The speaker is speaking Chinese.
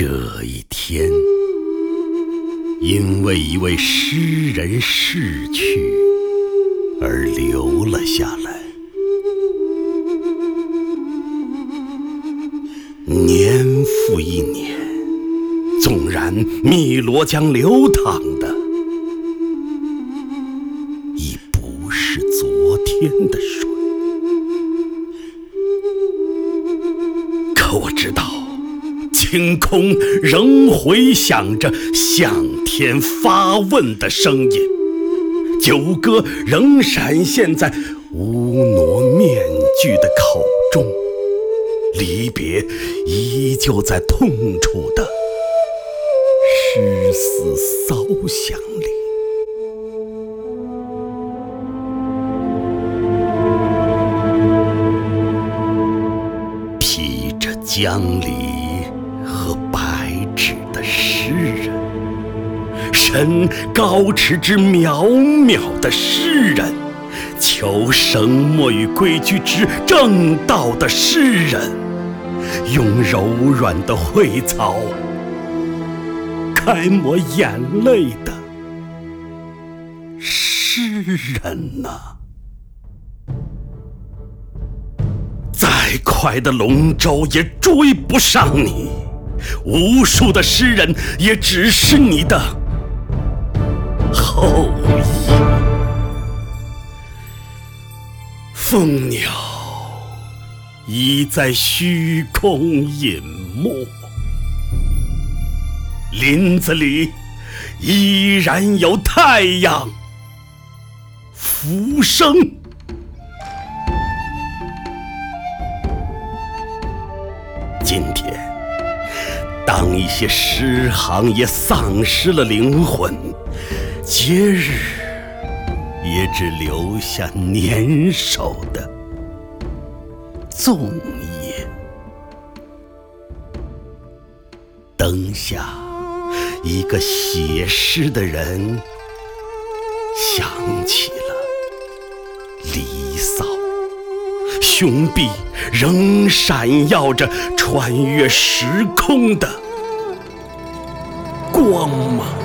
这一天，因为一位诗人逝去而留了下来。年复一年，纵然汨罗江流淌的已不是昨天的水，可我知道。天空仍回响着向天发问的声音，九歌仍闪现在乌挪面具的口中，离别依旧在痛楚的诗思骚响里，披着江里。身高驰之渺渺的诗人，求生墨与规矩之正道的诗人，用柔软的蕙草开抹眼泪的诗人呐！再快的龙舟也追不上你。无数的诗人也只是你的后裔。凤鸟已在虚空隐没，林子里依然有太阳浮生。今天。当一些诗行也丧失了灵魂，节日也只留下年少的粽叶。灯下，一个写诗的人想起了《离骚》，胸壁仍闪耀着穿越时空的。光芒。